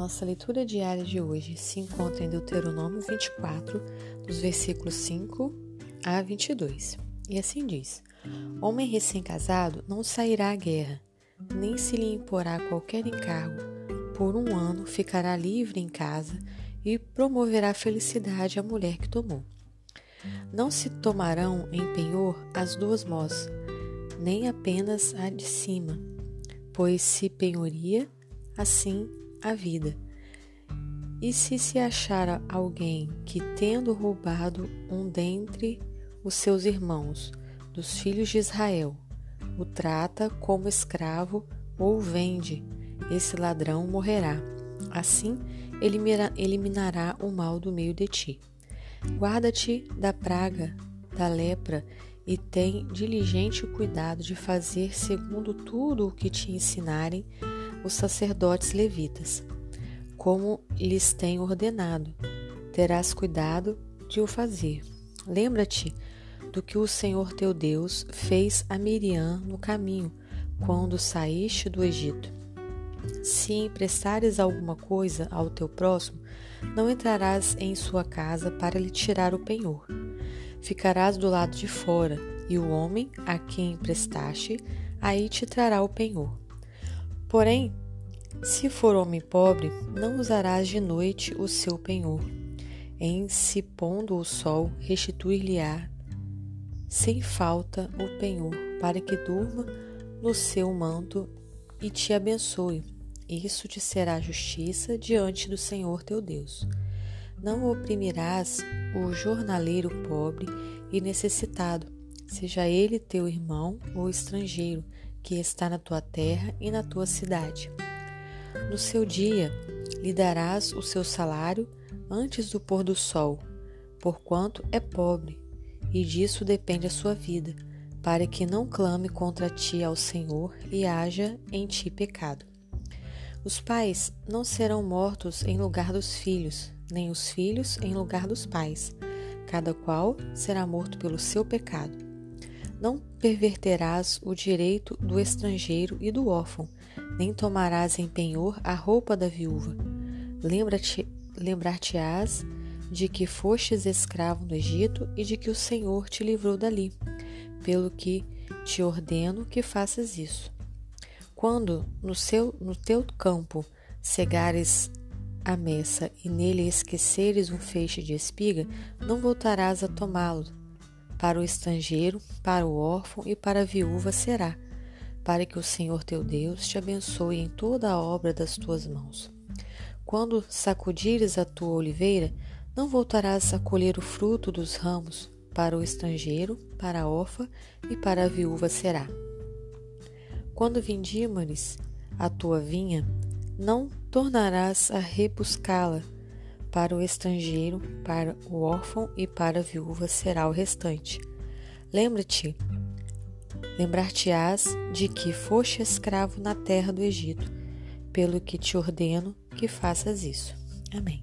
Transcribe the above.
nossa leitura diária de hoje se encontra em Deuteronômio 24, dos versículos 5 a 22. E assim diz: Homem recém-casado não sairá à guerra, nem se lhe imporá qualquer encargo. Por um ano ficará livre em casa e promoverá felicidade à mulher que tomou. Não se tomarão em penhor as duas mós, nem apenas a de cima, pois se penhoria assim a vida. E se se achar alguém que, tendo roubado um dentre os seus irmãos, dos filhos de Israel, o trata como escravo ou vende, esse ladrão morrerá. Assim eliminará o mal do meio de ti. Guarda-te da praga, da lepra, e tem diligente cuidado de fazer segundo tudo o que te ensinarem os sacerdotes levitas, como lhes tem ordenado. Terás cuidado de o fazer. Lembra-te do que o Senhor teu Deus fez a Miriam no caminho, quando saíste do Egito. Se emprestares alguma coisa ao teu próximo, não entrarás em sua casa para lhe tirar o penhor. Ficarás do lado de fora, e o homem a quem emprestaste, aí te trará o penhor. Porém, se for homem pobre, não usarás de noite o seu penhor. Em se pondo o sol, restituir-lhe-á sem falta o penhor, para que durma no seu manto e te abençoe. Isso te será justiça diante do Senhor teu Deus. Não oprimirás o jornaleiro pobre e necessitado, seja ele teu irmão ou estrangeiro, que está na tua terra e na tua cidade. No seu dia lhe darás o seu salário antes do pôr do sol, porquanto é pobre, e disso depende a sua vida, para que não clame contra ti ao Senhor e haja em ti pecado. Os pais não serão mortos em lugar dos filhos, nem os filhos em lugar dos pais. Cada qual será morto pelo seu pecado. Não perverterás o direito do estrangeiro e do órfão, nem tomarás em penhor a roupa da viúva. Lembra-te, lembrar-te-ás de que fostes escravo no Egito e de que o Senhor te livrou dali, pelo que te ordeno que faças isso. Quando no, seu, no teu campo cegares a messa e nele esqueceres um feixe de espiga, não voltarás a tomá-lo. Para o estrangeiro, para o órfão e para a viúva será, para que o Senhor teu Deus te abençoe em toda a obra das tuas mãos. Quando sacudires a tua oliveira, não voltarás a colher o fruto dos ramos, para o estrangeiro, para a órfã e para a viúva será. Quando vindimares a tua vinha, não tornarás a rebuscá-la, para o estrangeiro, para o órfão e para a viúva será o restante. Lembra-te, lembrar-te-ás de que foste escravo na terra do Egito, pelo que te ordeno que faças isso. Amém.